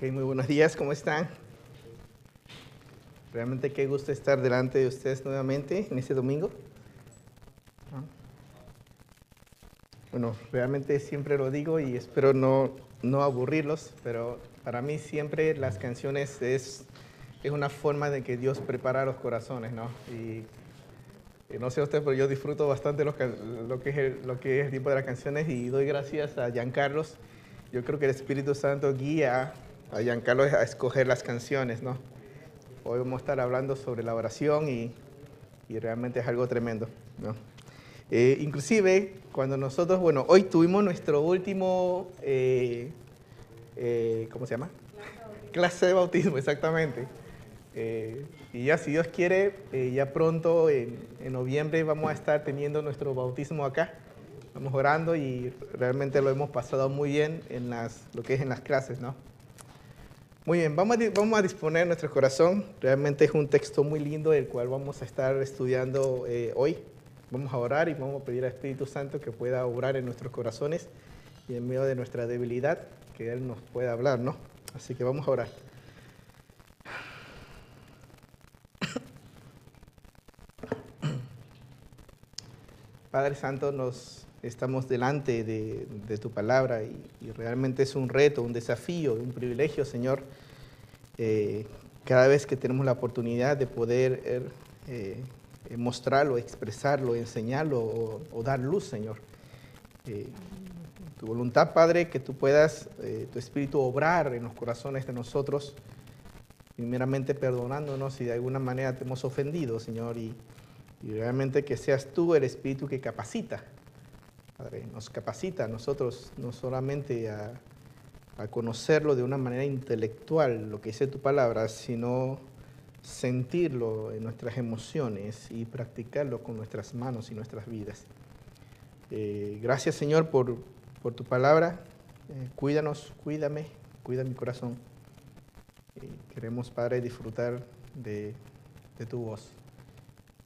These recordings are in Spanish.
Ok, muy buenos días, ¿cómo están? Realmente qué gusto estar delante de ustedes nuevamente en este domingo. Bueno, realmente siempre lo digo y espero no, no aburrirlos, pero para mí siempre las canciones es, es una forma de que Dios prepara los corazones, ¿no? Y, no sé usted, pero yo disfruto bastante lo, lo, que es el, lo que es el tipo de las canciones y doy gracias a Giancarlos. Yo creo que el Espíritu Santo guía a Giancarlo a escoger las canciones, ¿no? Hoy vamos a estar hablando sobre la oración y, y realmente es algo tremendo, ¿no? Eh, inclusive, cuando nosotros, bueno, hoy tuvimos nuestro último, eh, eh, ¿cómo se llama? Clase de bautismo, exactamente. y ya, si Dios quiere, ya pronto, en, en, noviembre, vamos a estar teniendo nuestro bautismo acá. Estamos orando y realmente lo hemos pasado muy bien en las, lo que es en las clases, ¿no? Muy bien, vamos a, vamos a disponer nuestro corazón. Realmente es un texto muy lindo el cual vamos a estar estudiando eh, hoy. Vamos a orar y vamos a pedir al Espíritu Santo que pueda orar en nuestros corazones y en medio de nuestra debilidad, que Él nos pueda hablar, ¿no? Así que vamos a orar. Padre Santo, nos estamos delante de, tu palabra y, realmente es un reto, un desafío, un privilegio, Señor, eh, cada vez que tenemos la oportunidad de poder eh, eh, mostrarlo, expresarlo, enseñarlo o, dar luz, Señor. tu voluntad, Padre, que tú puedas, tu Espíritu, obrar en los corazones de nosotros, primeramente perdonándonos si de alguna manera te hemos ofendido, Señor, y realmente que seas tú el Espíritu que capacita Padre, nos capacita a nosotros no solamente a, conocerlo de una manera intelectual, lo que dice tu palabra, sino sentirlo en nuestras emociones y practicarlo con nuestras manos y nuestras vidas. Eh, gracias Señor por, tu palabra. Eh, cuídanos, cuídame, cuida mi corazón. queremos, Padre, disfrutar de, de tu voz.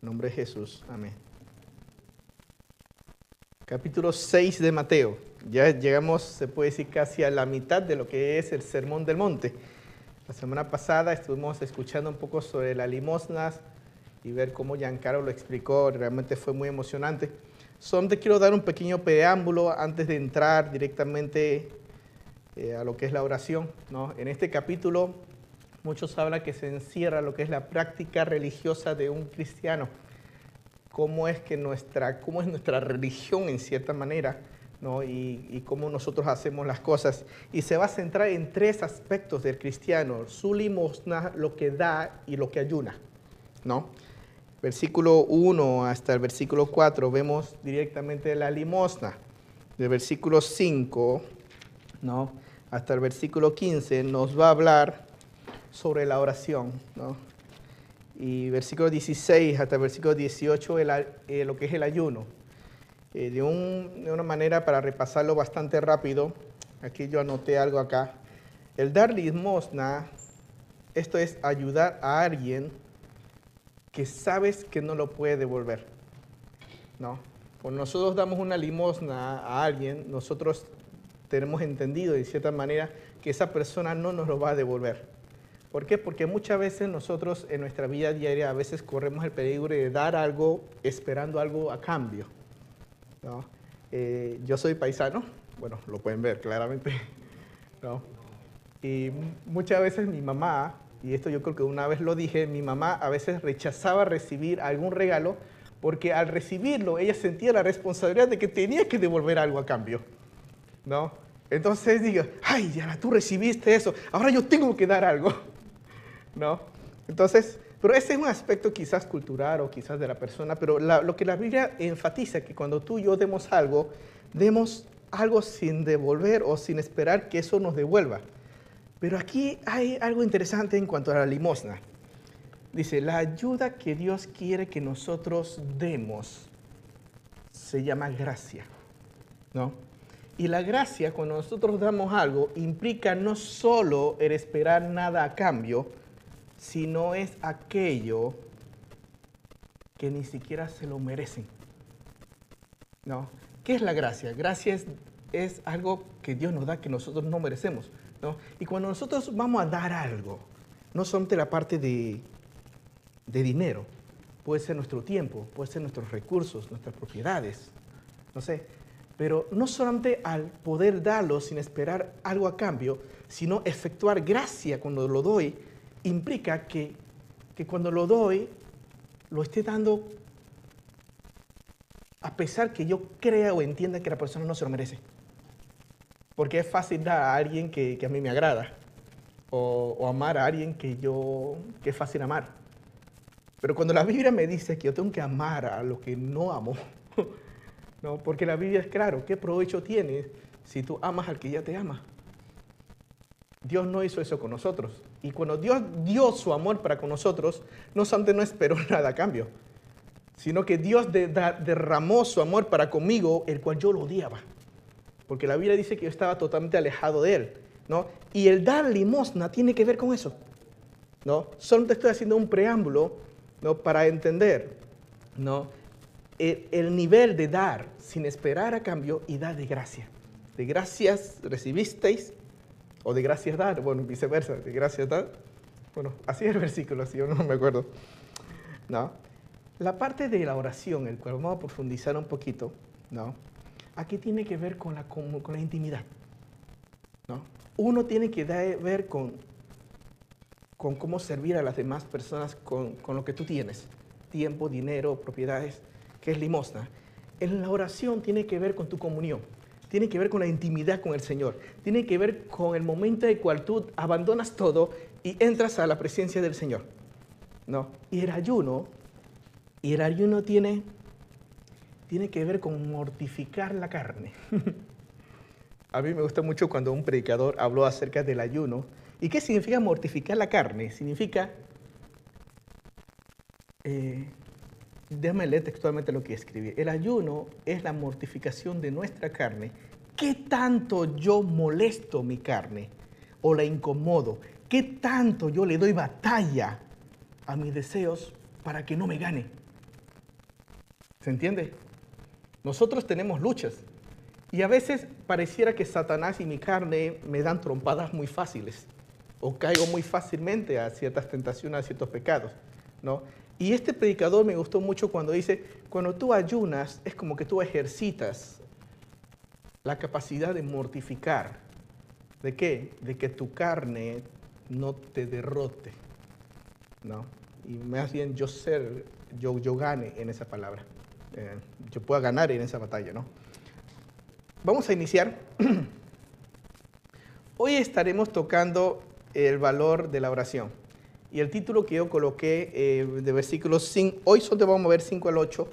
En nombre de Jesús. Amén capítulo 6 de Mateo. Ya llegamos, se puede decir, casi a la mitad de lo que es el Sermón del Monte. La semana pasada estuvimos escuchando un poco sobre las limosnas y ver cómo Giancarlo lo explicó, realmente fue muy emocionante. Solamente quiero dar un pequeño preámbulo antes de entrar directamente eh, a lo que es la oración. ¿no? En este capítulo muchos hablan que se encierra lo que es la práctica religiosa de un cristiano cómo es que nuestra, cómo es nuestra religión en cierta manera, ¿no? y, cómo nosotros hacemos las cosas. Y se va a centrar en tres aspectos del cristiano, su limosna, lo que da y lo que ayuna. ¿no? Versículo 1 hasta el versículo 4 vemos directamente la limosna. Del versículo 5 ¿no? hasta el versículo 15 nos va a hablar sobre la oración. ¿no? Y versículo 16 hasta el versículo 18 eh, lo que es el ayuno. Eh, de, de, una manera para repasarlo bastante rápido, aquí yo anoté algo acá. El dar limosna, esto es ayudar a alguien que sabes que no lo puede devolver. ¿no? Cuando nosotros damos una limosna a alguien, nosotros tenemos entendido de cierta manera que esa persona no nos lo va a devolver. ¿Por qué? Porque muchas veces nosotros en nuestra vida diaria a veces corremos el peligro de dar algo esperando algo a cambio. Eh, yo soy paisano, bueno, lo pueden ver claramente. Y muchas veces mi mamá, y esto yo creo que una vez lo dije, mi mamá a veces rechazaba recibir algún regalo porque al recibirlo ella sentía la responsabilidad de que tenía que devolver algo a cambio. ¿no? Entonces digo, ay, ya tú recibiste eso, ahora yo tengo que dar algo. ¿No? Entonces, pero ese es un aspecto quizás cultural o quizás de la persona, pero lo que la Biblia enfatiza que cuando tú y yo demos algo, demos algo sin devolver o sin esperar que eso nos devuelva. Pero aquí hay algo interesante en cuanto a la limosna. Dice, la ayuda que Dios quiere que nosotros demos se llama gracia, ¿no? Y la gracia, cuando nosotros damos algo, implica no solo el esperar nada a cambio, sino es aquello que ni siquiera se lo merecen. ¿No? ¿Qué es la gracia? Gracia es, es algo que Dios nos da que nosotros no merecemos. ¿no? Y cuando nosotros vamos a dar algo, no solamente la parte de, de dinero, puede ser nuestro tiempo, puede ser nuestros recursos, nuestras propiedades, no sé, pero no solamente al poder darlo sin esperar algo a cambio, sino efectuar gracia cuando lo doy, implica que, que cuando lo doy, lo esté dando a pesar que yo crea o entienda que la persona no se lo merece. Porque es fácil dar a alguien que, que a mí me agrada, o, o, amar a alguien que yo, que es fácil amar. Pero cuando la Biblia me dice que yo tengo que amar a lo que no amo, no, porque la Biblia es claro, ¿qué provecho tiene si tú amas al que ya te ama? Dios no hizo eso con nosotros. Y cuando Dios dio su amor para con nosotros, no solamente no esperó nada a cambio, sino que Dios de, de, derramó su amor para conmigo, el cual yo lo odiaba. Porque la Biblia dice que yo estaba totalmente alejado de Él. ¿no? Y el dar limosna tiene que ver con eso. ¿no? Solo te estoy haciendo un preámbulo ¿no? para entender ¿no? el, el nivel de dar sin esperar a cambio y dar de gracia. De gracias recibisteis o de gracias dar, bueno, viceversa, de gracias dar. Bueno, así es el versículo, así yo no me acuerdo. ¿No? La parte de la oración, el cual vamos a profundizar un poquito, ¿no? Aquí tiene que ver con la, con la intimidad, ¿no? Uno tiene que ver con, con cómo servir a las demás personas con, con lo que tú tienes, tiempo, dinero, propiedades, que es limosna. En la oración tiene que ver con tu comunión tiene que ver con la intimidad con el Señor, tiene que ver con el momento en el cual tú abandonas todo y entras a la presencia del Señor. ¿no? Y el ayuno, y el ayuno tiene, tiene que ver con mortificar la carne. a mí me gusta mucho cuando un predicador habló acerca del ayuno. ¿Y qué significa mortificar la carne? Significa, eh, déjame leer textualmente lo que escribí. El ayuno es la mortificación de nuestra carne. ¿Qué tanto yo molesto mi carne o la incomodo? ¿Qué tanto yo le doy batalla a mis deseos para que no me gane? ¿Se entiende? Nosotros tenemos luchas y a veces pareciera que Satanás y mi carne me dan trompadas muy fáciles o caigo muy fácilmente a ciertas tentaciones, a ciertos pecados, ¿no? Y este predicador me gustó mucho cuando dice, cuando tú ayunas es como que tú ejercitas la capacidad de mortificar. ¿De qué? De que tu carne no te derrote. ¿no? Y más bien yo ser, yo, yo gane en esa palabra. Eh, yo pueda ganar en esa batalla, ¿no? Vamos a iniciar. Hoy estaremos tocando el valor de la oración. Y el título que yo coloqué eh, de versículos 5, hoy solo vamos a ver 5 al 8,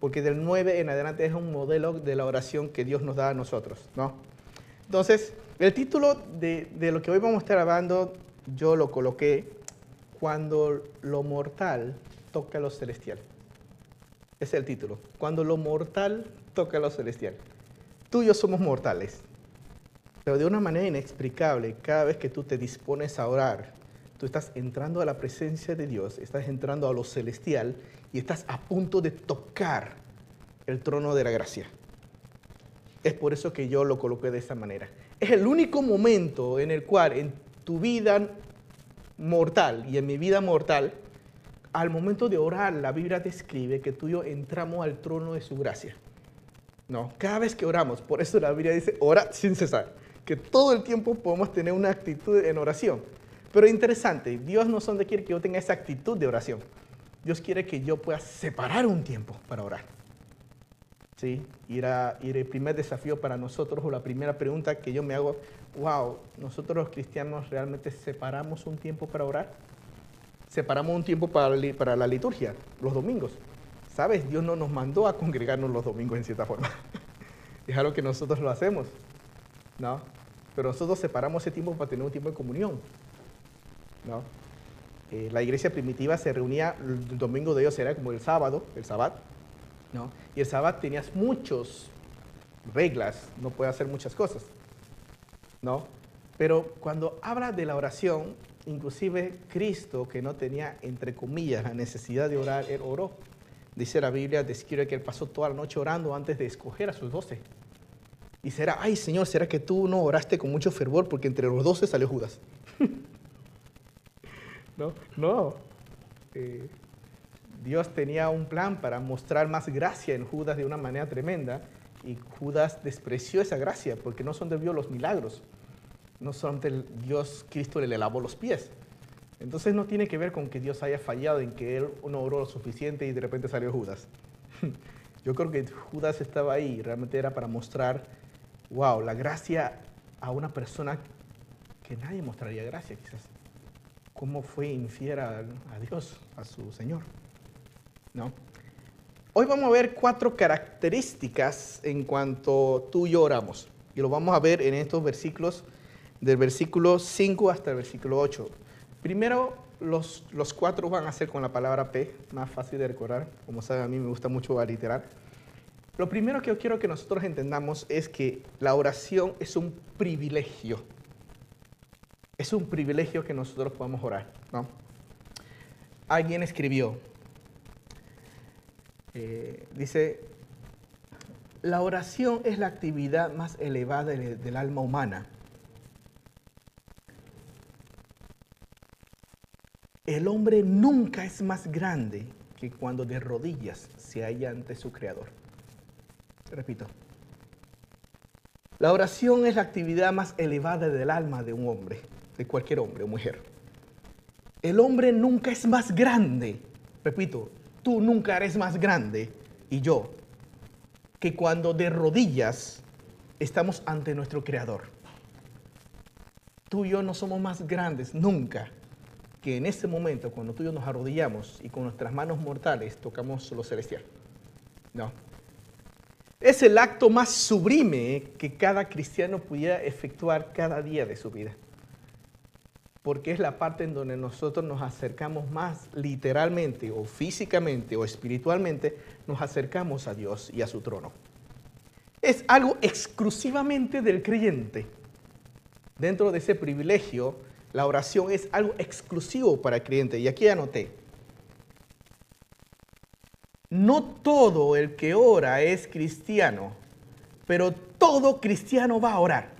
porque del 9 en adelante es un modelo de la oración que Dios nos da a nosotros, ¿no? Entonces, el título de, de lo que hoy vamos a estar hablando, yo lo coloqué cuando lo mortal toca lo celestial. Ese es el título. Cuando lo mortal toca lo celestial. Tú y yo somos mortales. Pero de una manera inexplicable, cada vez que tú te dispones a orar, estás entrando a la presencia de Dios, estás entrando a lo celestial y estás a punto de tocar el trono de la gracia. Es por eso que yo lo coloqué de esta manera. Es el único momento en el cual en tu vida mortal y en mi vida mortal, al momento de orar, la Biblia describe que tú y yo entramos al trono de su gracia. No, cada vez que oramos, por eso la Biblia dice, ora sin cesar, que todo el tiempo podemos tener una actitud en oración. Pero interesante, Dios no solamente quiere que yo tenga esa actitud de oración, Dios quiere que yo pueda separar un tiempo para orar. ¿Sí? Y el primer desafío para nosotros, o la primera pregunta que yo me hago, wow, nosotros los cristianos realmente separamos un tiempo para orar. Separamos un tiempo para, para la liturgia, los domingos. ¿Sabes? Dios no nos mandó a congregarnos los domingos en cierta forma. es algo que nosotros lo hacemos, ¿no? Pero nosotros separamos ese tiempo para tener un tiempo de comunión, ¿no? Eh, la iglesia primitiva se reunía, el domingo de ellos era como el sábado, el sabbat, ¿no? Y el sabbat tenías muchas reglas, no puede hacer muchas cosas, ¿no? Pero cuando habla de la oración, inclusive Cristo, que no tenía, entre comillas, la necesidad de orar, él oró. Dice la Biblia, describe que él pasó toda la noche orando antes de escoger a sus doce. Y será, ay Señor, ¿será que tú no oraste con mucho fervor porque entre los doce salió Judas? no, no. Eh, Dios tenía un plan para mostrar más gracia en Judas de una manera tremenda y Judas despreció esa gracia porque no son de Dios los milagros, no son del Dios, Cristo le lavó los pies. Entonces no tiene que ver con que Dios haya fallado en que él no oró lo suficiente y de repente salió Judas. Yo creo que Judas estaba ahí, realmente era para mostrar, wow, la gracia a una persona que nadie mostraría gracia quizás. ¿Cómo fue infiel a, Dios, a su Señor? ¿No? Hoy vamos a ver cuatro características en cuanto tú y yo oramos. Y lo vamos a ver en estos versículos, del versículo 5 hasta el versículo 8. Primero, los, los cuatro van a ser con la palabra P, más fácil de recordar. Como saben, a mí me gusta mucho aliterar. Lo primero que yo quiero que nosotros entendamos es que la oración es un privilegio. Es un privilegio que nosotros podamos orar. ¿no? Alguien escribió, eh, dice, la oración es la actividad más elevada del alma humana El hombre nunca es más grande que cuando de rodillas se halla ante su Creador. Repito. La oración es la actividad más elevada del alma de un hombre, de cualquier hombre o mujer. El hombre nunca es más grande, repito, tú nunca eres más grande y yo, que cuando de rodillas estamos ante nuestro Creador. Tú y yo no somos más grandes nunca que en ese momento, cuando tú y yo nos arrodillamos y con nuestras manos mortales tocamos lo celestial. No. Es el acto más sublime que cada cristiano pudiera efectuar cada día de su vida. Porque es la parte en donde nosotros nos acercamos más literalmente o físicamente o espiritualmente, nos acercamos a Dios y a su trono. Es algo exclusivamente del creyente. Dentro de ese privilegio, la oración es algo exclusivo para el creyente. Y aquí anoté. No todo el que ora es cristiano, pero todo cristiano va a orar.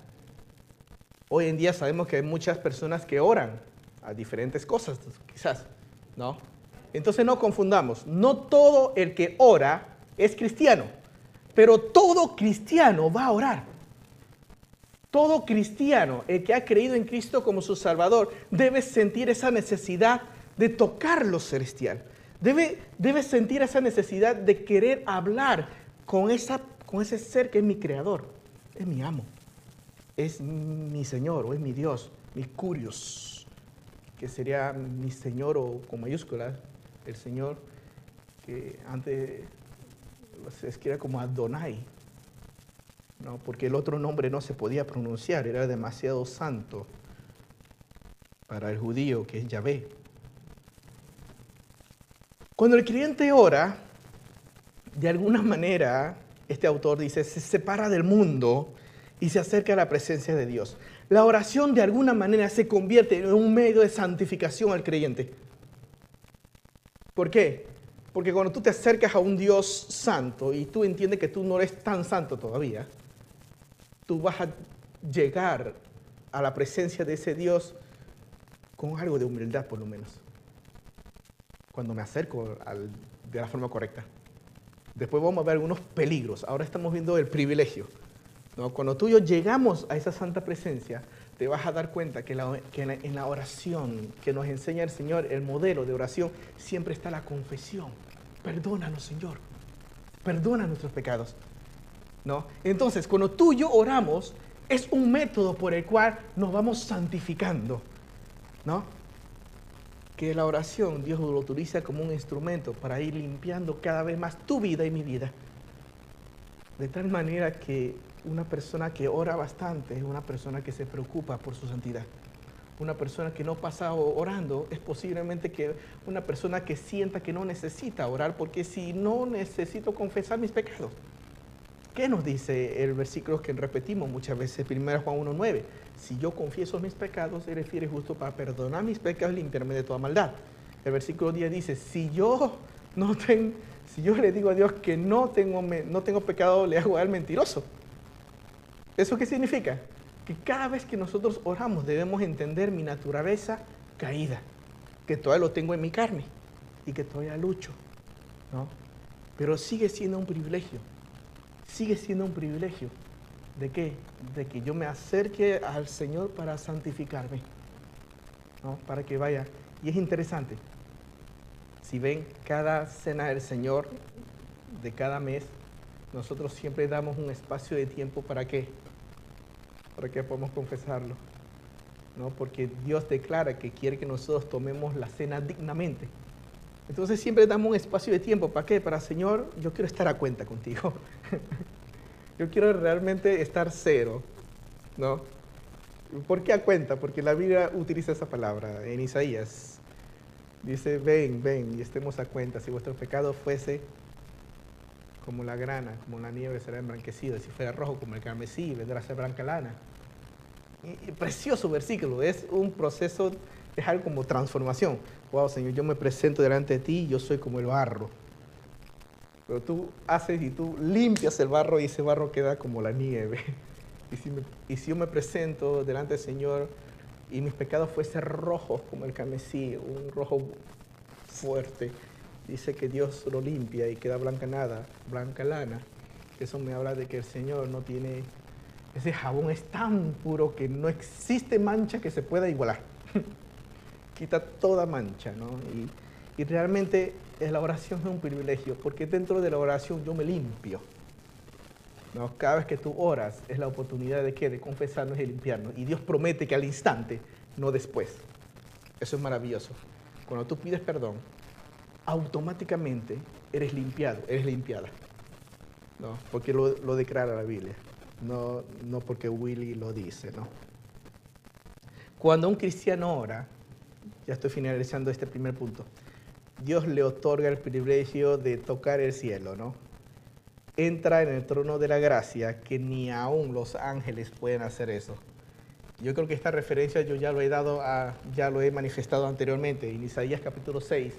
Hoy en día sabemos que hay muchas personas que oran a diferentes cosas, quizás, ¿no? Entonces no confundamos, no todo el que ora es cristiano, pero todo cristiano va a orar. Todo cristiano, el que ha creído en Cristo como su Salvador, debe sentir esa necesidad de tocar lo celestial. Debe, debe sentir esa necesidad de querer hablar con, esa, con ese ser que es mi creador, es mi amo, es mi Señor o es mi Dios, mi curios, que sería mi Señor o con mayúsculas, el Señor que antes se escribe como Adonai, ¿no? porque el otro nombre no se podía pronunciar, era demasiado santo para el judío que es Yahvé. Cuando el cliente ora, de alguna manera, este autor dice, se separa del mundo y se acerca a la presencia de Dios. La oración de alguna manera se convierte en un medio de santificación al creyente. ¿Por qué? Porque cuando tú te acercas a un Dios santo y tú entiendes que tú no eres tan santo todavía, tú vas a llegar a la presencia de ese Dios con algo de humildad por lo menos. Cuando me acerco de la forma correcta. Después vamos a ver algunos peligros. Ahora estamos viendo el privilegio. Cuando tú y yo llegamos a esa santa presencia, te vas a dar cuenta que, que en la oración que nos enseña el Señor, el modelo de oración, siempre está la confesión. Perdónanos, Señor. Perdona nuestros pecados. ¿no? Entonces, cuando tú y yo oramos, es un método por el cual nos vamos santificando, ¿no? Que la oración Dios lo utiliza como un instrumento para ir limpiando cada vez más tu vida y mi vida. De tal manera que una persona que ora bastante es una persona que se preocupa por su santidad. Una persona que no pasa orando es posiblemente que una persona que sienta que no necesita orar porque si no necesito confesar mis pecados. ¿Qué nos dice el versículo que repetimos muchas veces, 1 Juan 1.9? Si yo confieso mis pecados, Él es justo para perdonar mis pecados y limpiarme de toda maldad. El versículo 10 dice, si yo no tengo, si yo le digo a Dios que no tengo, no tengo pecado, le hago al mentiroso. ¿Eso qué significa? Que cada vez que nosotros oramos debemos entender mi naturaleza caída, que todavía lo tengo en mi carne y que todavía lucho, ¿no? Pero sigue siendo un privilegio, sigue siendo un privilegio. ¿De qué? De que yo me acerque al Señor para santificarme, ¿no? Para que vaya. Y es interesante, si ven cada cena del Señor de cada mes, nosotros siempre damos un espacio de tiempo para qué? Para que podamos confesarlo. ¿no? Porque Dios declara que quiere que nosotros tomemos la cena dignamente. Entonces siempre damos un espacio de tiempo. ¿Para qué? Para, Señor, yo quiero estar a cuenta contigo. yo quiero realmente estar cero, ¿no? ¿Por qué a cuenta? Porque la Biblia utiliza esa palabra en Isaías. Dice, ven, ven y estemos a cuenta. Si vuestro pecado fuese como la grana, como la nieve será embranquecida. Si fuera rojo como el carmesí, vendrá a ser blanca lana. Y, precioso versículo, es un proceso, es algo como transformación. Wow, Señor, yo me presento delante de ti, yo soy como el barro. Pero tú haces y tú limpias el barro y ese barro queda como la nieve. Y si, y si yo me presento delante del Señor y mis pecados fuesen rojos como el carmesí, un rojo fuerte, dice que Dios lo limpia y queda blanca nada, blanca lana. Eso me habla de que el Señor no tiene ese jabón es tan puro que no existe mancha que se pueda igualar. Quita toda mancha, ¿no? Y, realmente la oración es un privilegio, porque dentro de la oración yo me limpio. ¿no? Cada vez que tú oras es la oportunidad de qué? De confesarnos y limpiarnos. Y Dios promete que al instante, no después. Eso es maravilloso. Cuando tú pides perdón, automáticamente eres limpiado, eres limpiada. ¿no? Porque lo, lo declara la Biblia no, no porque Willy lo dice, ¿no? Cuando un cristiano ora, ya estoy finalizando este primer punto, Dios le otorga el privilegio de tocar el cielo, ¿no? Entra en el trono de la gracia, que ni aún los ángeles pueden hacer eso. Yo creo que esta referencia yo ya lo he dado, a, ya lo he manifestado anteriormente, en Isaías capítulo 6,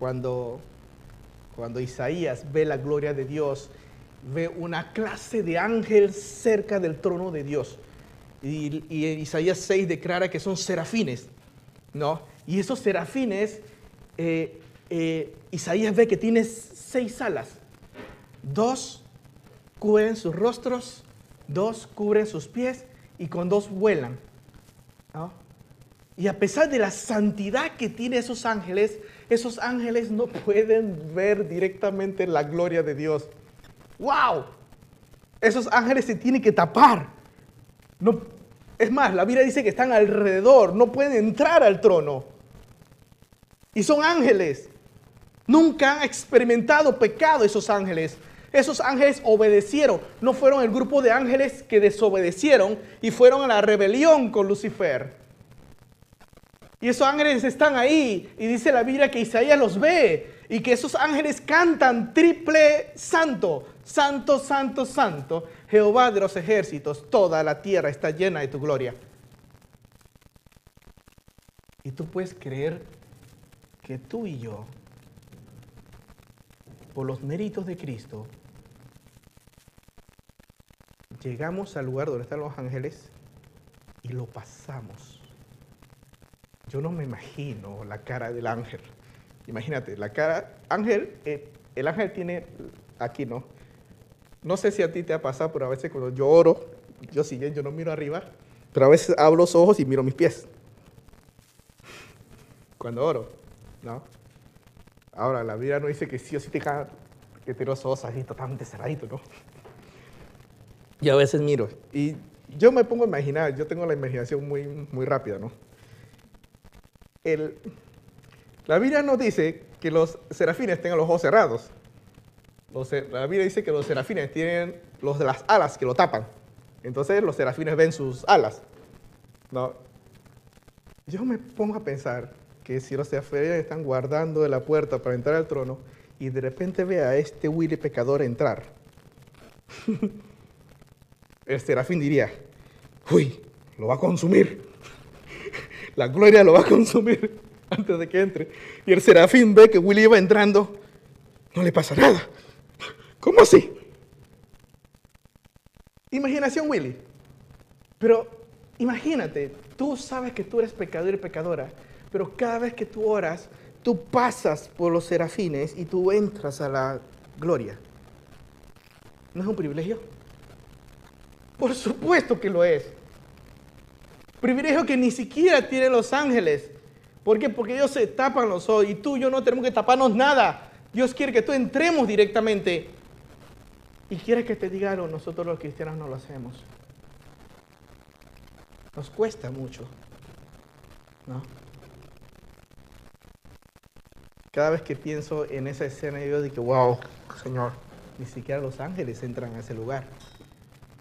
cuando, cuando Isaías ve la gloria de Dios ve una clase de ángel cerca del trono de Dios. Y, en Isaías 6 declara que son serafines, ¿no? Y esos serafines, eh, eh, Isaías ve que tiene seis alas. Dos cubren sus rostros, dos cubren sus pies y con dos vuelan. Y a pesar de la santidad que tienen esos ángeles, esos ángeles no pueden ver directamente la gloria de Dios. ¡Wow! Esos ángeles se tienen que tapar. No, es más, la Biblia dice que están alrededor, no pueden entrar al trono. Y son ángeles. Nunca han experimentado pecado esos ángeles. Esos ángeles obedecieron. No fueron el grupo de ángeles que desobedecieron y fueron a la rebelión con Lucifer. Y esos ángeles están ahí. Y dice la Biblia que Isaías los ve. Y que esos ángeles cantan triple santo. Santo, santo, santo, Jehová de los ejércitos, toda la tierra está llena de tu gloria. Y tú puedes creer que tú y yo, por los méritos de Cristo, llegamos al lugar donde están los ángeles y lo pasamos. Yo no me imagino la cara del ángel. Imagínate, la cara, ángel, eh, el ángel tiene aquí, ¿no? No sé si a ti te ha pasado, pero a veces cuando yo oro, yo si yo no miro arriba, pero a veces abro los ojos y miro mis pies. Cuando oro, ¿no? Ahora, la Biblia no dice que sí o sí te que te los ojos así totalmente cerraditos, ¿no? Y a veces miro. Y yo me pongo a imaginar, yo tengo la imaginación muy, muy rápida, ¿no? La Biblia no dice que los serafines tengan los ojos cerrados la Biblia dice que los serafines tienen los de las alas que lo tapan. Entonces los serafines ven sus alas. No. Yo me pongo a pensar que si los serafines están guardando la puerta para entrar al trono y de repente ve a este Willy pecador entrar, el serafín diría, uy, lo va a consumir. La gloria lo va a consumir antes de que entre. Y el serafín ve que Willy va entrando, no le pasa nada. ¿Cómo así? Imaginación, Willy. Pero imagínate, tú sabes que tú eres pecador y pecadora, pero cada vez que tú oras, tú pasas por los serafines y tú entras a la gloria. ¿No es un privilegio? Por supuesto que lo es. Privilegio que ni siquiera tienen los ángeles. ¿Por qué? Porque ellos se tapan los ojos y tú y yo no tenemos que taparnos nada. Dios quiere que tú entremos directamente. Y quiere que te diga algo, nosotros los cristianos no lo hacemos. Nos cuesta mucho. ¿No? Cada vez que pienso en esa escena, yo digo, wow, Señor, ni siquiera los ángeles entran a ese lugar.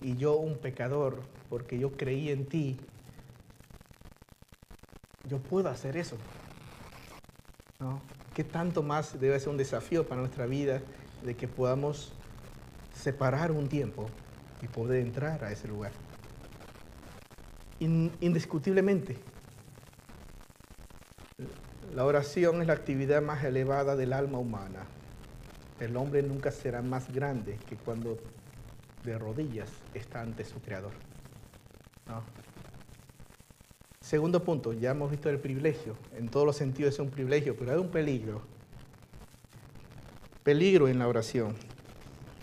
Y yo, un pecador, porque yo creí en ti, yo puedo hacer eso. ¿No? ¿Qué tanto más debe ser un desafío para nuestra vida de que podamos separar un tiempo y poder entrar a ese lugar? indiscutiblemente, la oración es la actividad más elevada del alma humana. El hombre nunca será más grande que cuando de rodillas está ante su creador. Segundo punto, ya hemos visto el privilegio. En todos los sentidos es un privilegio, pero hay un peligro. Peligro en la oración.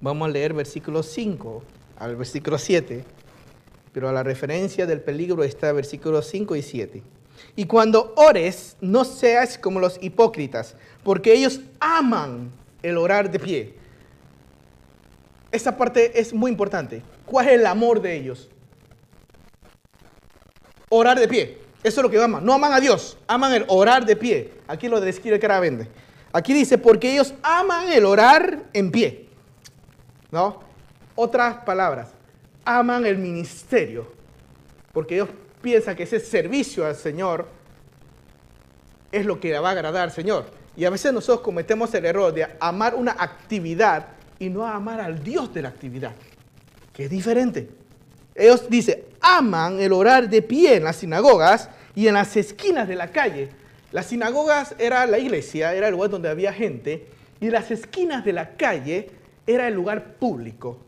Vamos a leer versículo 5 al versículo 7, pero a la referencia del peligro está versículos 5 y 7. Y cuando ores, no seas como los hipócritas, porque ellos aman el orar de pie. Esa parte es muy importante. ¿Cuál es el amor de ellos? Orar de pie. Eso es lo que aman. No aman a Dios, aman el orar de pie. Aquí lo describe vende. Aquí dice, porque ellos aman el orar en pie. ¿No? Otras palabras, aman el ministerio. Porque ellos piensa que ese servicio al Señor es lo que le va a agradar al Señor. Y a veces nosotros cometemos el error de amar una actividad y no amar al Dios de la actividad, que es diferente. Ellos dicen, aman el orar de pie en las sinagogas y en las esquinas de la calle. Las sinagogas era la iglesia, era el lugar donde había gente, y las esquinas de la calle era el lugar público,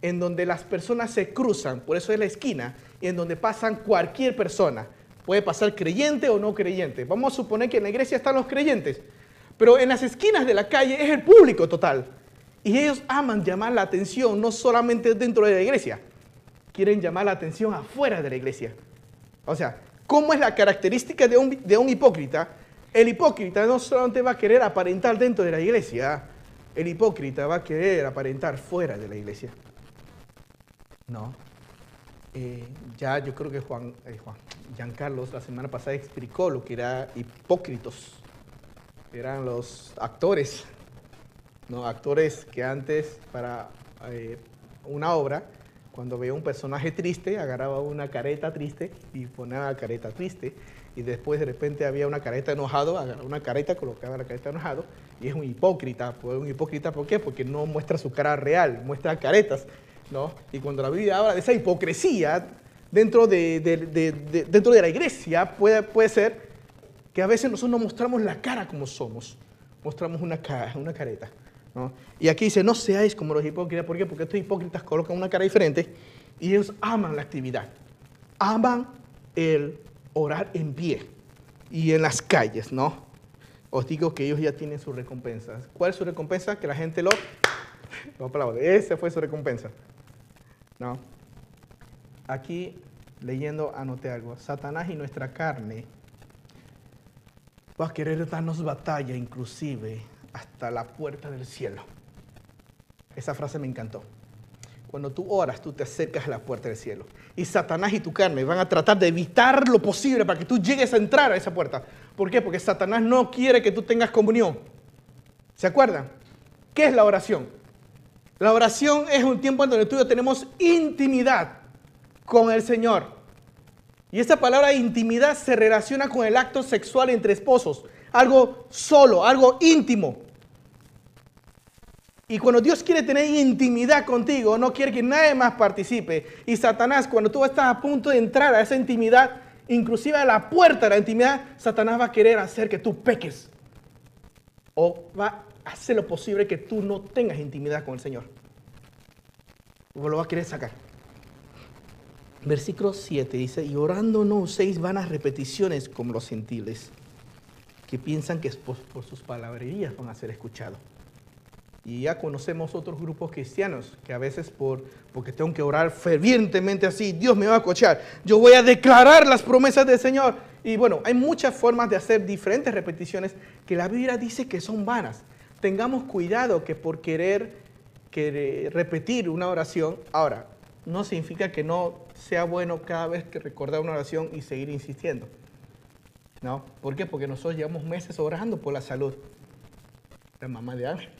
en donde las personas se cruzan, por eso es la esquina, en donde pasan cualquier persona. Puede pasar creyente o no creyente. Vamos a suponer que en la iglesia están los creyentes, pero en las esquinas de la calle es el público total. Y ellos aman llamar la atención no solamente dentro de la iglesia, quieren llamar la atención afuera de la iglesia. O sea, ¿cómo es la característica de un, de un hipócrita? El hipócrita no solamente va a querer aparentar dentro de la iglesia, el hipócrita va a querer aparentar fuera de la iglesia. No. Eh, ya yo creo que Juan, eh, Juan, Giancarlos la semana pasada explicó lo que era hipócritos. Eran los actores, ¿no? actores que antes para eh, una obra, cuando veía un personaje triste, agarraba una careta triste y ponía la careta triste. Y después de repente había una careta enojado, agarraba una careta, colocaba la careta enojado. Y es un hipócrita. Pues un hipócrita, ¿por qué? Porque no muestra su cara real, muestra caretas. Y cuando la Biblia habla de esa hipocresía dentro de, dentro de la iglesia, puede, puede ser que a veces nosotros no mostramos la cara como somos, mostramos una, una careta. Y aquí dice, no seáis como los hipócritas, ¿por qué? Porque estos hipócritas colocan una cara diferente y ellos aman la actividad, aman el orar en pie y en las calles, ¿no? Os digo que ellos ya tienen sus recompensas. ¿Cuál es su recompensa? Que la gente lo, aplaude. Esa fue su recompensa. No. Aquí, leyendo, anoté algo. Satanás y nuestra carne va a querer darnos batalla inclusive hasta la puerta del cielo. Esa frase me encantó. Cuando tú oras, tú te acercas a la puerta del cielo. Y Satanás y tu carne van a tratar de evitar lo posible para que tú llegues a entrar a esa puerta. ¿Por qué? Porque Satanás no quiere que tú tengas comunión. ¿Se acuerdan? ¿Qué es la oración? La oración es un tiempo en donde tú y yo tenemos intimidad con el Señor. Y esa palabra intimidad se relaciona con el acto sexual entre esposos. Algo solo, algo íntimo. Y cuando Dios quiere tener intimidad contigo, no quiere que nadie más participe. Y Satanás, cuando tú estás a punto de entrar a esa intimidad, inclusive a la puerta de la intimidad, Satanás va a querer hacer que tú peques. O va hace lo posible que tú no tengas intimidad con el Señor. O lo va a querer sacar. Versículo 7 dice, y orando no uséis vanas repeticiones como los gentiles, que piensan que por sus palabrerías van a ser escuchados. Y ya conocemos otros grupos cristianos que a veces por, porque tengo que orar fervientemente así, Dios me va a escuchar, yo voy a declarar las promesas del Señor. Y bueno, hay muchas formas de hacer diferentes repeticiones que la Biblia dice que son vanas. Tengamos cuidado que por querer, querer repetir una oración, ahora, no significa que no sea bueno cada vez que recordar una oración y seguir insistiendo. ¿No? ¿Por qué? Porque nosotros llevamos meses orando por la salud. La mamá de Ángel,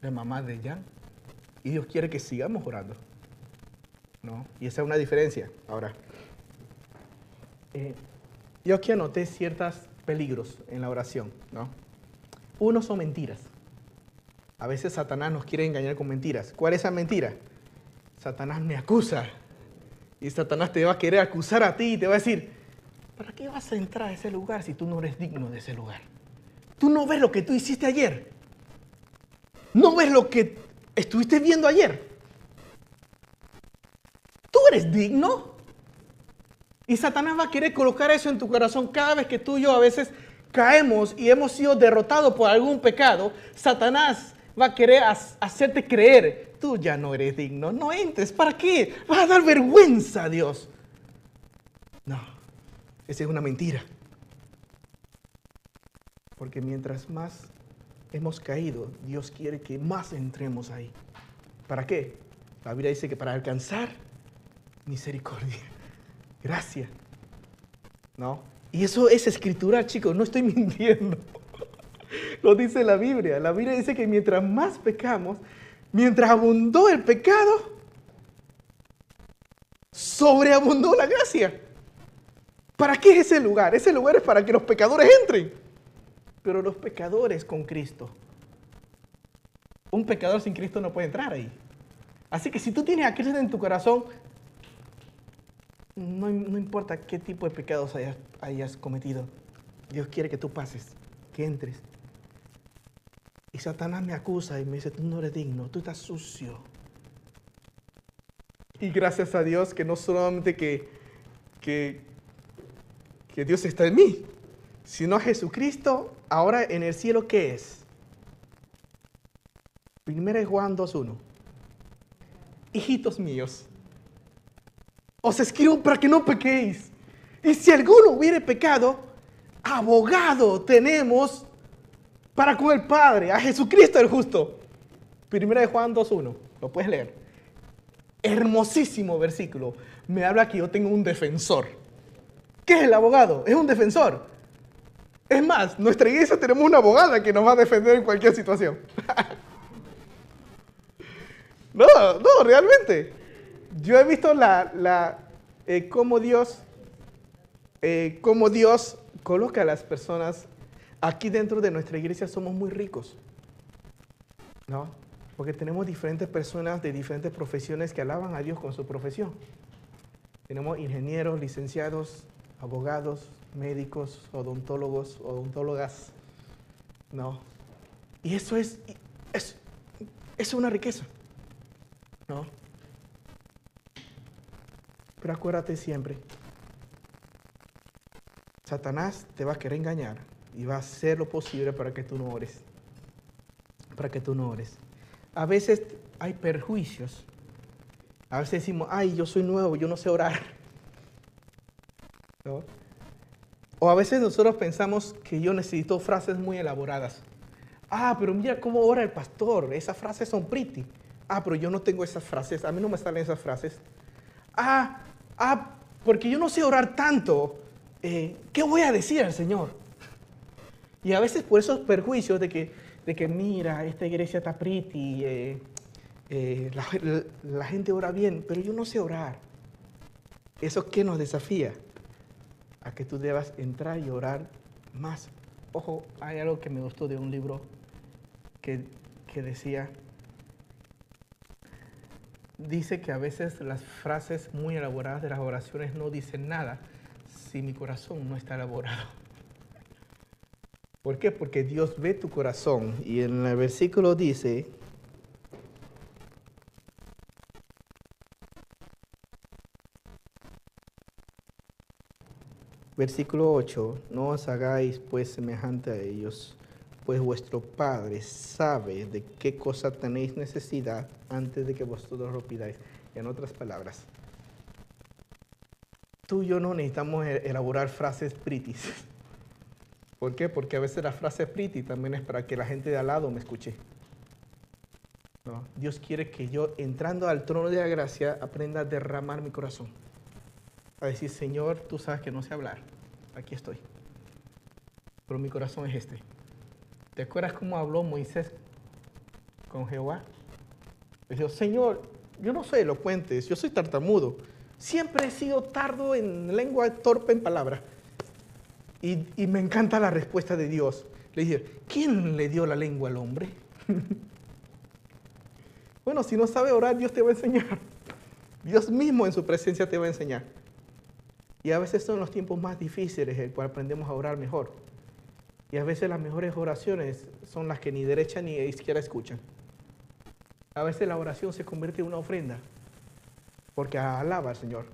la mamá de Jan. Y Dios quiere que sigamos orando. ¿No? Y esa es una diferencia. Ahora, eh, yo aquí anoté ciertos peligros en la oración. ¿no? Uno son mentiras. A veces Satanás nos quiere engañar con mentiras. ¿Cuál es esa mentira? Satanás me acusa. Y Satanás te va a querer acusar a ti y te va a decir, ¿para qué vas a entrar a ese lugar si tú no eres digno de ese lugar? Tú no ves lo que tú hiciste ayer. No ves lo que estuviste viendo ayer. ¿Tú eres digno? Y Satanás va a querer colocar eso en tu corazón cada vez que tú y yo a veces caemos y hemos sido derrotados por algún pecado. Satanás va a querer hacerte creer, tú ya no eres digno, no entres, ¿para qué? Vas a dar vergüenza a Dios. No, esa es una mentira. Porque mientras más hemos caído, Dios quiere que más entremos ahí. ¿Para qué? La Biblia dice que para alcanzar misericordia, gracia. ¿No? Y eso es escritura, chicos, no estoy mintiendo. Lo dice la Biblia. La Biblia dice que mientras más pecamos, mientras abundó el pecado, sobreabundó la gracia. ¿Para qué es ese lugar? Ese lugar es para que los pecadores entren. Pero los pecadores con Cristo. Un pecador sin Cristo no puede entrar ahí. Así que si tú tienes a Cristo en tu corazón, no, importa qué tipo de pecados hayas, hayas cometido, Dios quiere que tú pases, que entres. Y Satanás me acusa y me dice, tú no eres digno, tú estás sucio. Y gracias a Dios que no solamente que, que, que Dios está en mí, sino Jesucristo, ahora en el cielo, ¿qué es? Primero Juan 2.1. Hijitos míos, os escribo para que no pequéis. Y si alguno hubiere pecado, abogado tenemos para con el Padre, a Jesucristo el justo. Primera de Juan 2.1, lo puedes leer. Hermosísimo versículo. Me habla que yo tengo un defensor. ¿Qué es el abogado? Es un defensor. Es más, nuestra iglesia tenemos una abogada que nos va a defender en cualquier situación. no, no, realmente. Yo he visto la, la eh, cómo Dios, eh, cómo Dios coloca a las personas Aquí dentro de nuestra iglesia somos muy ricos, ¿no? Porque tenemos diferentes personas de diferentes profesiones que alaban a Dios con su profesión. Tenemos ingenieros, licenciados, abogados, médicos, odontólogos, odontólogas, ¿no? Y eso es, es, es una riqueza, ¿no? Pero acuérdate siempre, Satanás te va a querer engañar y va a hacer lo posible para que tú no ores. Para que tú no ores. A veces hay perjuicios. A veces decimos, ay, yo soy nuevo, yo no sé orar. O a veces nosotros pensamos que yo necesito frases muy elaboradas. Ah, pero mira cómo ora el pastor. Esas frases son pretty. Ah, pero yo no tengo esas frases. A mí no me salen esas frases. Ah, ah, porque yo no sé orar tanto. Eh, ¿Qué voy a decir al Señor? Y a veces por esos perjuicios de que, de que mira, esta iglesia está pretty, eh, eh, la, gente ora bien, pero yo no sé orar. ¿Eso qué nos desafía? A que tú debas entrar y orar más. Ojo, hay algo que me gustó de un libro que, que decía, dice que a veces las frases muy elaboradas de las oraciones no dicen nada si mi corazón no está elaborado. ¿Por qué? Porque Dios ve tu corazón. Y en el versículo dice, Versículo 8, no os hagáis pues semejante a ellos, pues vuestro Padre sabe de qué cosa tenéis necesidad antes de que vosotros lo pidáis. En otras palabras, tú y yo no necesitamos e-, elaborar frases pritis. ¿Por qué? Porque a veces la frase pretty también es para que la gente de al lado me escuche. Dios quiere que yo, entrando al trono de la gracia, aprenda a derramar mi corazón. A decir, Señor, tú sabes que no sé hablar. Aquí estoy. Pero mi corazón es este. ¿Te acuerdas cómo habló Moisés con Jehová? Dijo, Señor, yo no soy elocuente, yo soy tartamudo. Siempre he sido tardo en lengua, torpe en palabra. Y, y me encanta la respuesta de Dios. Le dije, ¿quién le dio la lengua al hombre? Bueno, si no sabe orar, Dios te va a enseñar. Dios mismo en su presencia te va a enseñar. Y a veces son los tiempos más difíciles en cual aprendemos a orar mejor. Y a veces las mejores oraciones son las que ni derecha ni izquierda escuchan. A veces la oración se convierte en una ofrenda, porque alaba al Señor.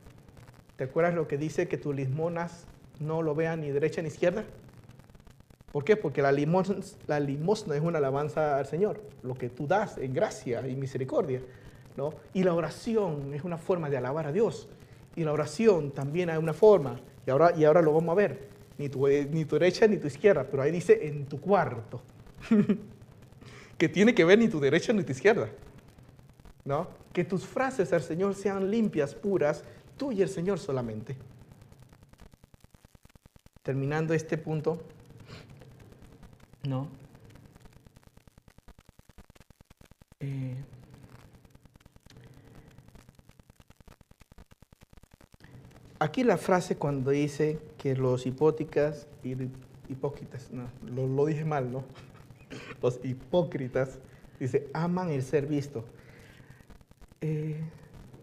¿Te acuerdas lo que dice que tus lismonas no lo vean ni derecha ni izquierda? ¿Por qué? Porque la limosna es una alabanza al Señor, lo que tú das en gracia y misericordia. ¿no? Y la oración es una forma de alabar a Dios. Y la oración también hay una forma, y ahora, y ahora lo vamos a ver, ni tu, ni tu derecha ni tu izquierda, pero ahí dice en tu cuarto, que tiene que ver ni tu derecha ni tu izquierda. ¿no? Que tus frases al Señor sean limpias, puras, tú y el Señor solamente. Terminando este punto, ¿no? Eh, aquí la frase cuando dice que los hipóticas, hipócritas, no, lo, dije mal, ¿no? Los hipócritas, dice, aman el ser visto. Eh,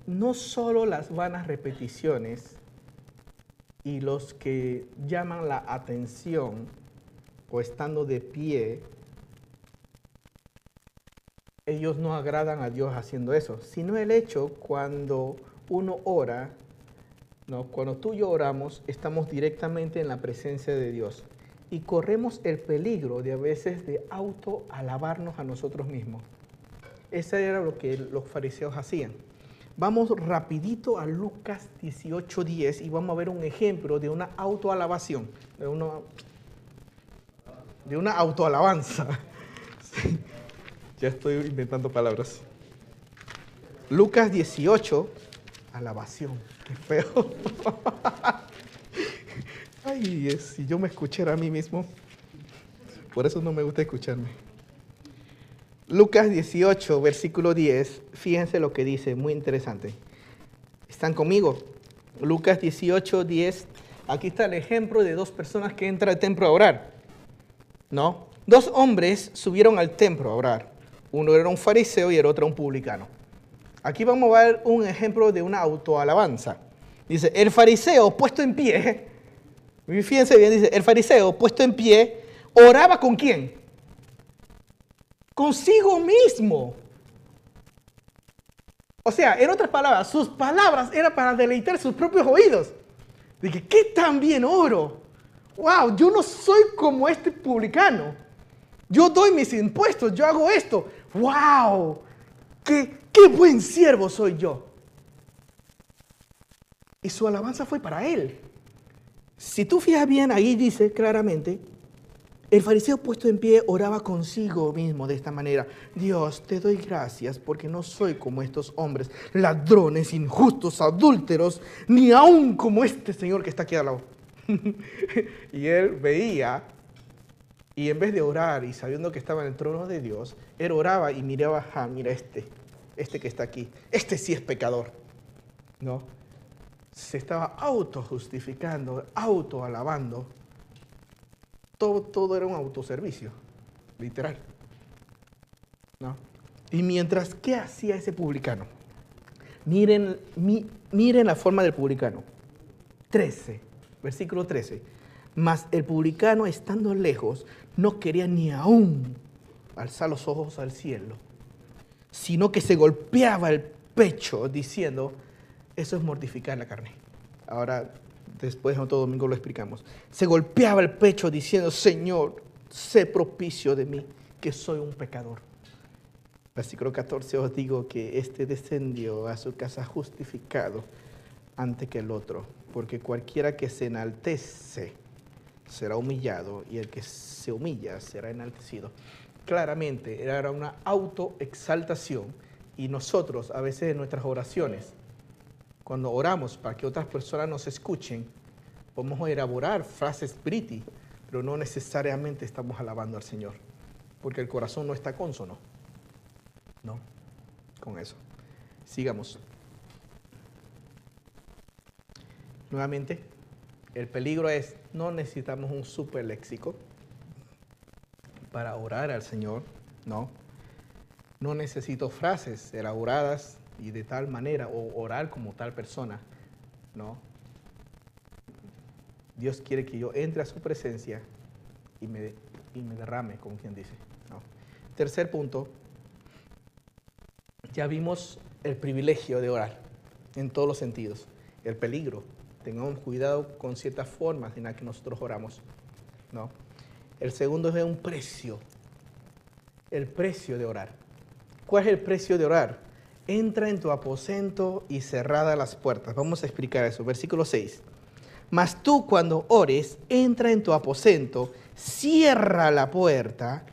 no solo las vanas repeticiones y los que llaman la atención o estando de pie, ellos no agradan a Dios haciendo eso, sino el hecho cuando uno ora, ¿no? cuando tú y yo oramos, estamos directamente en la presencia de Dios y corremos el peligro de a veces de autoalabarnos a nosotros mismos. Eso era lo que los fariseos hacían. Vamos rapidito a Lucas 18:10 y vamos a ver un ejemplo de una autoalabación, de uno de una autoalabanza. Ya estoy inventando palabras. Lucas 18, alabación. Qué feo. Ay, si yo me escuchara a mí mismo. Por eso no me gusta escucharme. Lucas 18, versículo 10. Fíjense lo que dice, muy interesante. ¿Están conmigo? Lucas 18, 10. Aquí está el ejemplo de dos personas que entran al templo a orar. ¿no? Dos hombres subieron al templo a orar. Uno era un fariseo y el otro un publicano. Aquí vamos a ver un ejemplo de una autoalabanza. Dice, el fariseo puesto en pie, fíjense bien, dice, el fariseo puesto en pie, oraba con quién? Consigo mismo. O sea, en otras palabras, sus palabras eran para deleitar sus propios oídos. Dije, ¿qué tan bien oro? wow, yo no soy como este publicano. Yo doy mis impuestos, yo hago esto. Wow, qué, qué buen siervo soy yo. Y su alabanza fue para él. Si tú fijas bien, ahí dice claramente, el fariseo puesto en pie oraba consigo mismo de esta manera. Dios, te doy gracias porque no soy como estos hombres, ladrones, injustos, adúlteros, ni aún como este señor que está aquí al lado. y él veía, y en vez de orar y sabiendo que estaba en el trono de Dios, él oraba y miraba, ah, mira este, este que está aquí, este sí es pecador. ¿No? Se estaba auto-justificando, auto-alabando. Todo, todo era un autoservicio, literal. ¿No? Y mientras, ¿qué hacía ese publicano? Miren, miren la forma del publicano. Trece versículo 13. Mas el publicano, estando lejos, no quería ni aún alzar los ojos al cielo, sino que se golpeaba el pecho diciendo, eso es mortificar la carne. Ahora, después en otro domingo lo explicamos, se golpeaba el pecho diciendo, Señor, sé propicio de mí, que soy un pecador. Versículo 14 os digo que este descendió a su casa justificado ante que el otro, porque cualquiera que se enaltece será humillado y el que se humilla será enaltecido. Claramente era una autoexaltación y nosotros a veces en nuestras oraciones, cuando oramos para que otras personas nos escuchen, podemos elaborar frases pretty, pero no necesariamente estamos alabando al Señor, porque el corazón no está consono. No, con eso. Sigamos. Nuevamente, el peligro es, no necesitamos un super léxico para orar al Señor, no. No necesito frases elaboradas y de tal manera, o orar como tal persona, no. Dios quiere que yo entre a su presencia y me, y me derrame, como quien dice. No. Tercer punto, ya vimos el privilegio de orar en todos los sentidos, el peligro. Tengamos cuidado con ciertas formas en las que nosotros oramos. ¿no? El segundo es un precio, el precio de orar. ¿Cuál es el precio de orar? Entra en tu aposento y cerrada las puertas. Vamos a explicar eso. Versículo 6. Mas tú cuando ores, entra en tu aposento, cierra la puerta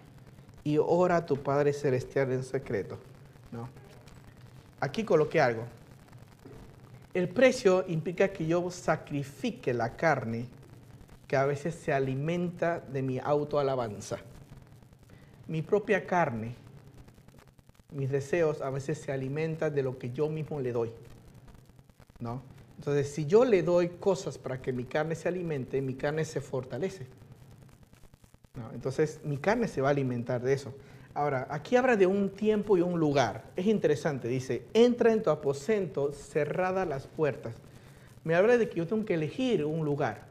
y ora a tu Padre Celestial en secreto. ¿no? aquí coloqué algo. El precio implica que yo sacrifique la carne que a veces se alimenta de mi autoalabanza. Mi propia carne, mis deseos a veces se alimentan de lo que yo mismo le doy. ¿No? Entonces, si yo le doy cosas para que mi carne se alimente, mi carne se fortalece. Entonces, mi carne se va a alimentar de eso. Ahora, aquí habla de un tiempo y un lugar. Es interesante, dice, entra en tu aposento, cerrada las puertas. Me habla de que yo tengo que elegir un lugar.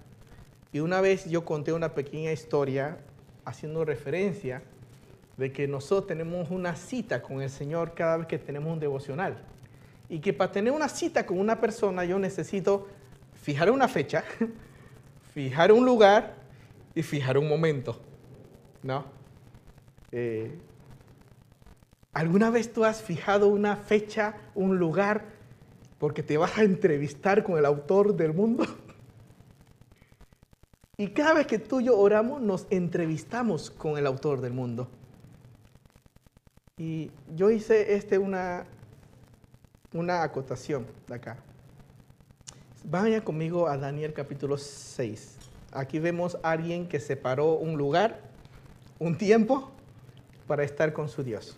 Y una vez yo conté una pequeña historia haciendo referencia de que nosotros tenemos una cita con el Señor cada vez que tenemos un devocional. Y que para tener una cita con una persona yo necesito fijar una fecha, fijar un lugar y fijar un momento. ¿No? Eh, ¿Alguna vez tú has fijado una fecha, un lugar, porque te vas a entrevistar con el autor del mundo? Y cada vez que tú y yo oramos, nos entrevistamos con el autor del mundo. Y yo hice este una, una acotación de acá. Vayan conmigo a Daniel capítulo 6. Aquí vemos a alguien que separó un lugar, un tiempo, para estar con su Dios.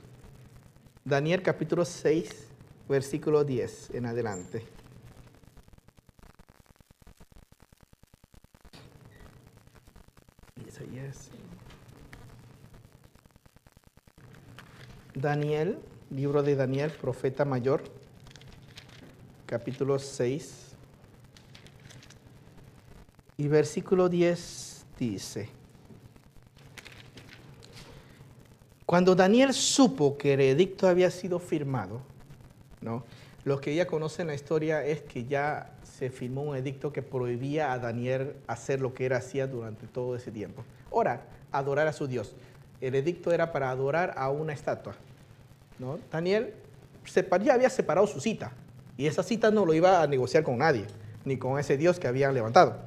Daniel capítulo 6, versículo 10 en adelante. Daniel, libro de Daniel, profeta mayor, capítulo 6 y versículo 10 dice, Cuando Daniel supo que el edicto había sido firmado, ¿no? los que ya conocen la historia es que ya se firmó un edicto que prohibía a Daniel hacer lo que él hacía durante todo ese tiempo. Ahora, adorar a su Dios. El edicto era para adorar a una estatua. Daniel ya había separado su cita y esa cita no lo iba a negociar con nadie, ni con ese Dios que había levantado.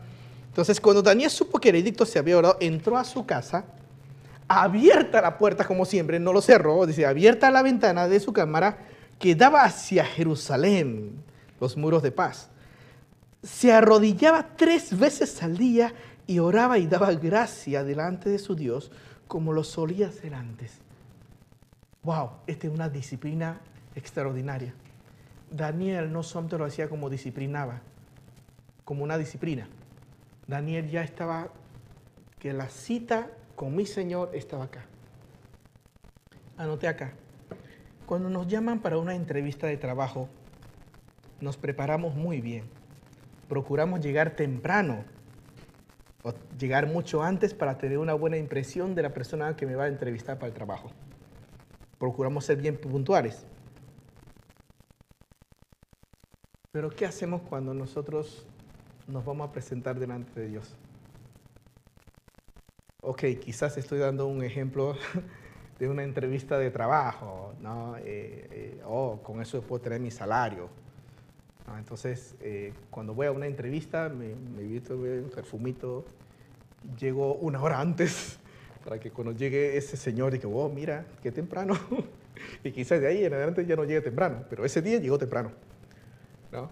Entonces, cuando Daniel supo que el edicto se había orado, entró a su casa abierta la puerta como siempre, no lo cerró, dice, abierta la ventana de su cámara que daba hacia Jerusalén, los muros de paz. Se arrodillaba tres veces al día y oraba y daba gracia delante de su Dios como lo solía hacer antes. Wow, esta es una disciplina extraordinaria. Daniel no solamente lo hacía como disciplinaba, como una disciplina. Daniel ya estaba que la cita con mi Señor estaba acá. Anoté acá. Cuando nos llaman para una entrevista de trabajo, nos preparamos muy bien. Procuramos llegar temprano o llegar mucho antes para tener una buena impresión de la persona que me va a entrevistar para el trabajo. Procuramos ser bien puntuales. Pero ¿qué hacemos cuando nosotros nos vamos a presentar delante de Dios. Ok, quizás estoy dando un ejemplo de una entrevista de trabajo, ¿no? Eh, eh, oh, con eso puedo tener mi salario. Entonces, eh, cuando voy a una entrevista, me, visto un perfumito, llego una hora antes para que cuando llegue ese señor y que, oh, mira, qué temprano. y quizás de ahí en adelante ya no llegue temprano, pero ese día llegó temprano. ¿no?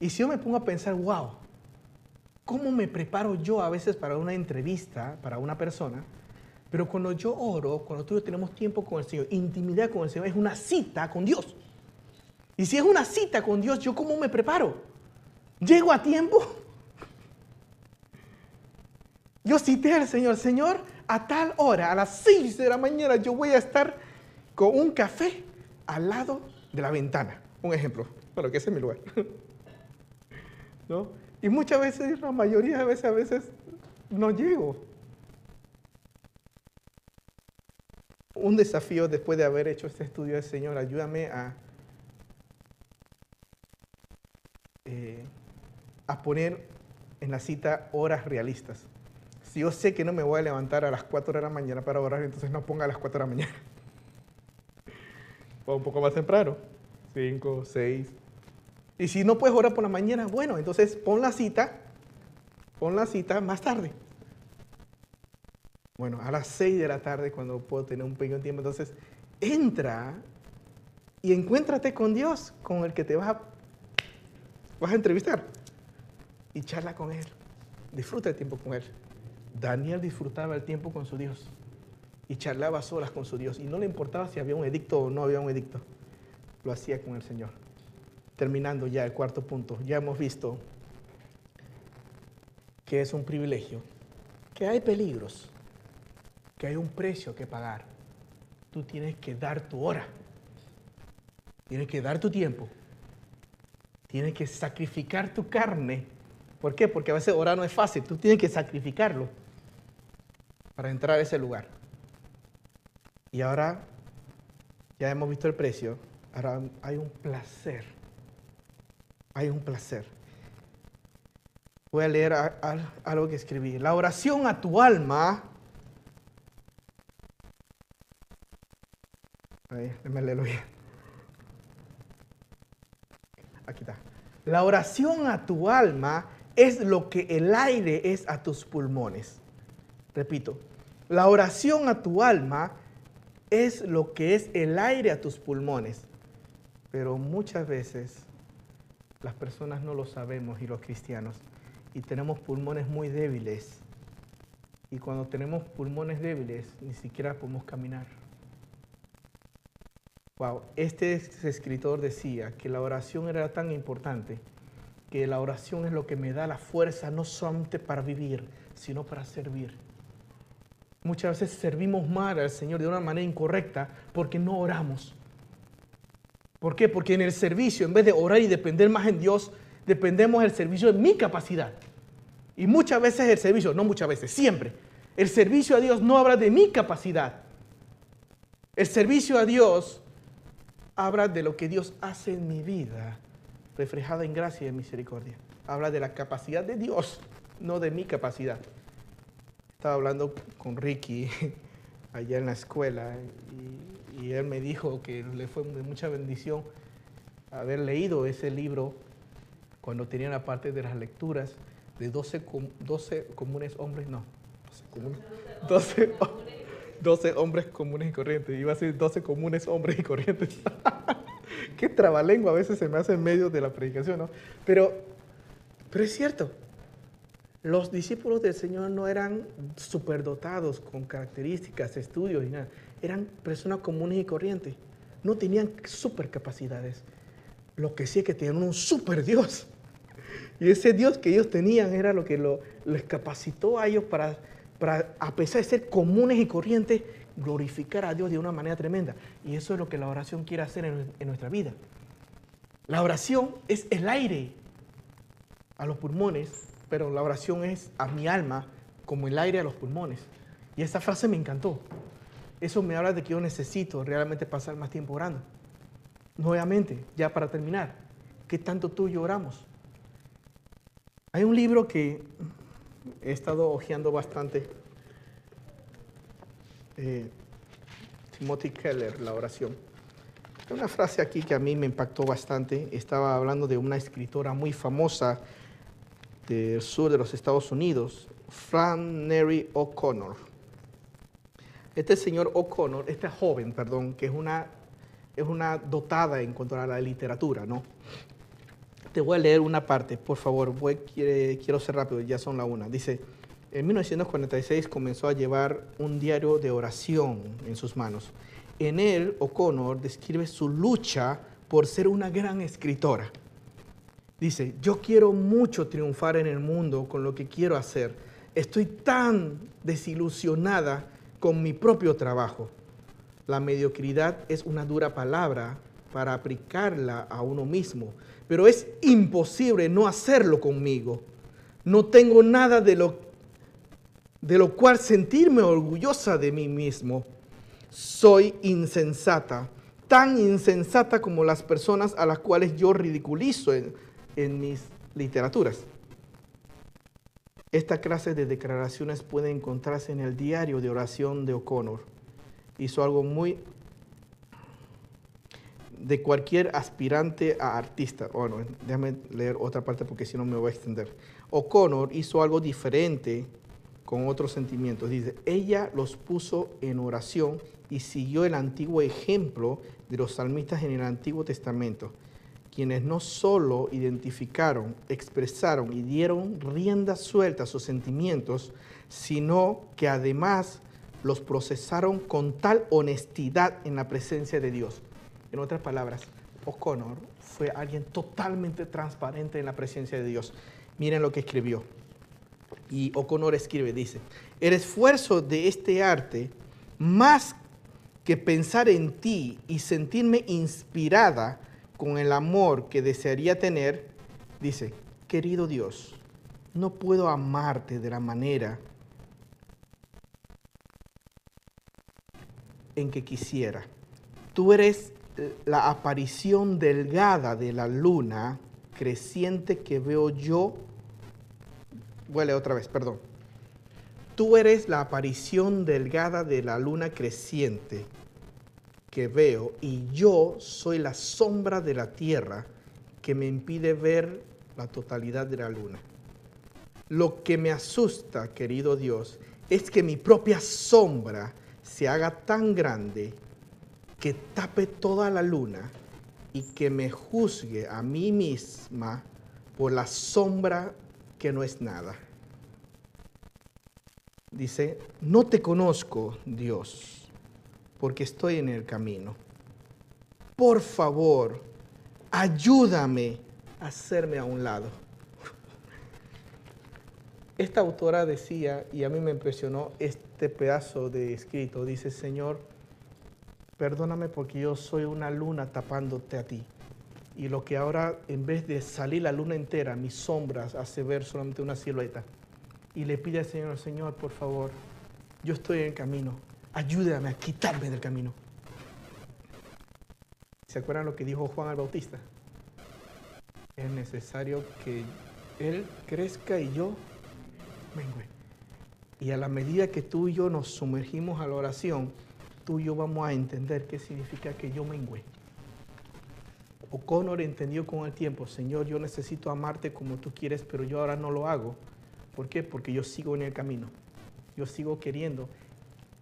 Y si yo me pongo a pensar, wow, ¿cómo me preparo yo a veces para una entrevista, para una persona? Pero cuando yo oro, cuando tú y yo tenemos tiempo con el Señor, intimidad con el Señor, es una cita con Dios. Y si es una cita con Dios, ¿yo cómo me preparo? ¿Llego a tiempo? Yo cité al Señor, Señor, a tal hora, a las 6 de la mañana, yo voy a estar con un café al lado de la ventana. Un ejemplo. Bueno, que ese es mi lugar. ¿No? Y muchas veces, la mayoría de veces, a veces no llego. Un desafío después de haber hecho este estudio del Señor, ayúdame a, eh, a poner en la cita horas realistas si yo sé que no me voy a levantar a las 4 de la mañana para orar, entonces no ponga a las 4 de la mañana. O un poco más temprano, 5, 6. Y si no puedes orar por la mañana, bueno, entonces pon la cita, pon la cita más tarde. Bueno, a las 6 de la tarde, cuando puedo tener un pequeño tiempo, entonces entra y encuéntrate con Dios, con el que te vas a, vas a entrevistar. Y charla con Él. Disfruta el tiempo con Él. Daniel disfrutaba el tiempo con su Dios y charlaba solas con su Dios y no le importaba si había un edicto o no había un edicto. Lo hacía con el Señor. Terminando ya el cuarto punto, ya hemos visto que es un privilegio, que hay peligros, que hay un precio que pagar. Tú tienes que dar tu hora, tienes que dar tu tiempo, tienes que sacrificar tu carne. ¿Por qué? Porque a veces orar no es fácil, tú tienes que sacrificarlo para entrar a ese lugar. Y ahora ya hemos visto el precio, ahora hay un placer. Hay un placer. Voy a leer algo que escribí. La oración a tu alma. Ahí, déjame leerlo. Aquí está. La oración a tu alma es lo que el aire es a tus pulmones. Repito, la oración a tu alma es lo que es el aire a tus pulmones. Pero muchas veces las personas no lo sabemos y los cristianos. Y tenemos pulmones muy débiles. Y cuando tenemos pulmones débiles, ni siquiera podemos caminar. Wow, este escritor decía que la oración era tan importante que la oración es lo que me da la fuerza no solamente para vivir, sino para servir. Muchas veces servimos mal al Señor de una manera incorrecta porque no oramos. ¿Por qué? Porque en el servicio, en vez de orar y depender más en Dios, dependemos del servicio de mi capacidad. Y muchas veces el servicio, no muchas veces, siempre, el servicio a Dios no habla de mi capacidad. El servicio a Dios habla de lo que Dios hace en mi vida, reflejada en gracia y en misericordia. Habla de la capacidad de Dios, no de mi capacidad estaba hablando con Ricky allá en la escuela y, él me dijo que le fue de mucha bendición haber leído ese libro cuando tenía la parte de las lecturas de 12, 12 comunes hombres, no, 12, 12, hombres comunes y corrientes. Iba a decir 12 comunes hombres y corrientes. Qué trabalengua a veces se me hace en medio de la predicación, ¿no? Pero, pero es cierto, los discípulos del Señor no eran superdotados con características, estudios y nada. Eran personas comunes y corrientes. No tenían supercapacidades. Lo que sí es que tenían un super Dios. Y ese Dios que ellos tenían era lo que les capacitó a ellos para, para, a pesar de ser comunes y corrientes, glorificar a Dios de una manera tremenda. Y eso es lo que la oración quiere hacer en, en nuestra vida. La oración es el aire a los pulmones pero la oración es a mi alma como el aire a los pulmones. Y esa frase me encantó. Eso me habla de que yo necesito realmente pasar más tiempo orando. Nuevamente, ya para terminar, ¿qué tanto tú y yo oramos? Hay un libro que he estado hojeando bastante. Eh, Timothy Keller, La oración. Hay una frase aquí que a mí me impactó bastante. Estaba hablando de una escritora muy famosa del sur de los Estados Unidos, Flannery O'Connor. Este señor O'Connor, esta joven, perdón, que es una, es una dotada en cuanto a la literatura, ¿no? Te voy a leer una parte, por favor, voy, quiero ser rápido, ya son la una. Dice, en 1946 comenzó a llevar un diario de oración en sus manos. En él, O'Connor describe su lucha por ser una gran escritora. Dice, yo quiero mucho triunfar en el mundo con lo que quiero hacer. Estoy tan desilusionada con mi propio trabajo. La mediocridad es una dura palabra para aplicarla a uno mismo, pero es imposible no hacerlo conmigo. No tengo nada de lo, de lo cual sentirme orgullosa de mí mismo. Soy insensata, tan insensata como las personas a las cuales yo ridiculizo en mis literaturas. Esta clase de declaraciones puede encontrarse en el diario de oración de O'Connor. Hizo algo muy de cualquier aspirante a artista. Bueno, déjame leer otra parte porque si no me voy a extender. O'Connor hizo algo diferente con otros sentimientos. Dice, ella los puso en oración y siguió el antiguo ejemplo de los salmistas en el Antiguo Testamento quienes no solo identificaron, expresaron y dieron rienda suelta a sus sentimientos, sino que además los procesaron con tal honestidad en la presencia de Dios. En otras palabras, O'Connor fue alguien totalmente transparente en la presencia de Dios. Miren lo que escribió. Y O'Connor escribe, dice, el esfuerzo de este arte, más que pensar en ti y sentirme inspirada, con el amor que desearía tener, dice, querido Dios, no puedo amarte de la manera en que quisiera. Tú eres la aparición delgada de la luna creciente que veo yo. Huele otra vez, perdón. Tú eres la aparición delgada de la luna creciente que veo y yo soy la sombra de la tierra que me impide ver la totalidad de la luna. Lo que me asusta, querido Dios, es que mi propia sombra se haga tan grande que tape toda la luna y que me juzgue a mí misma por la sombra que no es nada. Dice, no te conozco, Dios porque estoy en el camino. Por favor, ayúdame a hacerme a un lado. Esta autora decía, y a mí me impresionó este pedazo de escrito, dice, Señor, perdóname porque yo soy una luna tapándote a ti. Y lo que ahora, en vez de salir la luna entera, mis sombras hace ver solamente una silueta. Y le pide al Señor, Señor, por favor, yo estoy en camino ayúdame a quitarme del camino. ¿Se acuerdan lo que dijo Juan el Bautista? Es necesario que Él crezca y yo mengue. Y a la medida que tú y yo nos sumergimos a la oración, tú y yo vamos a entender qué significa que yo mengue. O'Connor entendió con el tiempo, Señor, yo necesito amarte como tú quieres, pero yo ahora no lo hago. ¿Por qué? Porque yo sigo en el camino. Yo sigo queriendo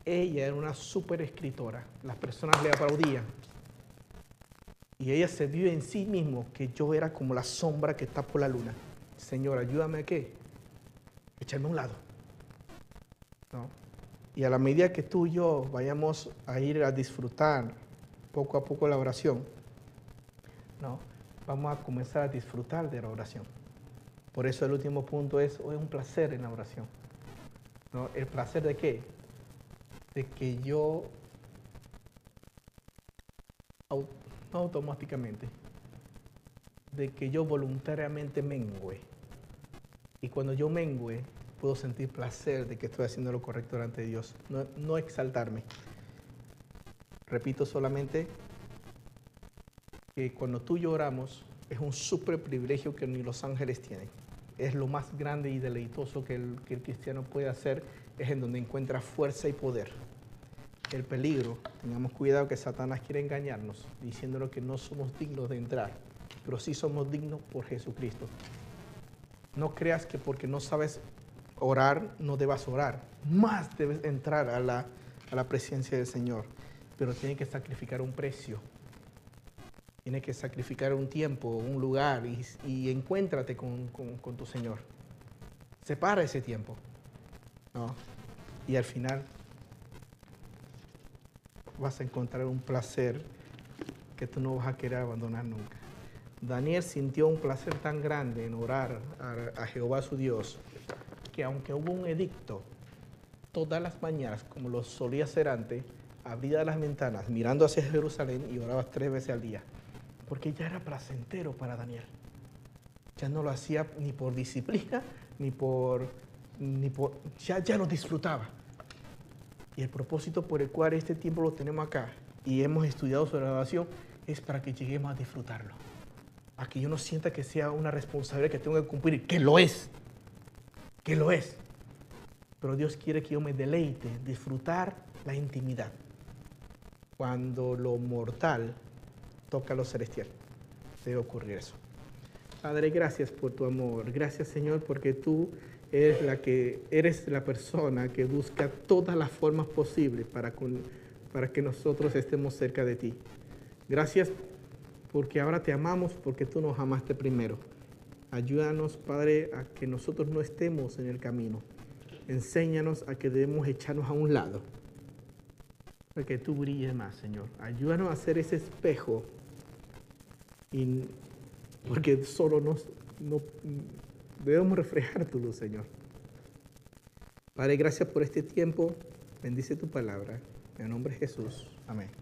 ella era una súper escritora. Las personas le aplaudían. Y ella se vio en sí mismo que yo era como la sombra que está por la luna. Señor, ayúdame a qué? Echarme a un lado. Y a la medida que tú y yo vayamos a ir a disfrutar poco a poco la oración, ¿no? vamos a comenzar a disfrutar de la oración. Por eso el último punto es, hoy un placer en la oración. ¿no? ¿El placer de qué? De que yo automáticamente, de que yo voluntariamente mengüe. Y cuando yo mengüe, puedo sentir placer de que estoy haciendo lo correcto delante de Dios, no, no exaltarme. Repito solamente que cuando tú lloramos es un super privilegio que ni los ángeles tienen. es lo más grande y deleitoso que el, que el cristiano puede hacer, es en donde encuentra fuerza y poder. El peligro, tengamos cuidado que Satanás quiere engañarnos, diciéndonos que no somos dignos de entrar, pero sí somos dignos por Jesucristo. No creas que porque no sabes orar, no debas orar. Más debes entrar a la, a la presencia del Señor, pero tiene que sacrificar un precio. Tiene que sacrificar un tiempo, un lugar y, y encuéntrate con, con, con tu Señor. Separa ese tiempo. ¿No? Y al final vas a encontrar un placer que tú no vas a querer abandonar nunca. Daniel sintió un placer tan grande en orar a, Jehová su Dios que aunque hubo un edicto, todas las mañanas, como lo solía hacer antes, abría las ventanas mirando hacia Jerusalén y oraba tres veces al día, porque ya era placentero para Daniel. Ya no lo hacía ni por disciplina, ni por... Ni ya, ya disfrutaba. Y el propósito por el cual este tiempo lo tenemos acá y hemos estudiado sobre la es para que lleguemos a disfrutarlo. A que yo no sienta que sea una responsabilidad que tengo que cumplir, que lo es, que lo es. Pero Dios quiere que yo me deleite, disfrutar la intimidad. Cuando lo mortal toca lo celestial, debe ocurrir eso. Padre, gracias por tu amor. Gracias, Señor, porque tú eres la que eres la persona que busca todas las formas posibles para que nosotros estemos cerca de ti. Gracias porque ahora te amamos porque tú nos amaste primero. Ayúdanos, Padre, a que nosotros no estemos en el camino. Enséñanos a que debemos echarnos a un lado para que tú brilles más, Señor. Ayúdanos a hacer ese espejo y porque solo nos, no, debemos reflejar tu luz, Señor. Padre, gracias por este tiempo. Bendice tu palabra. En el nombre de Jesús. Amén.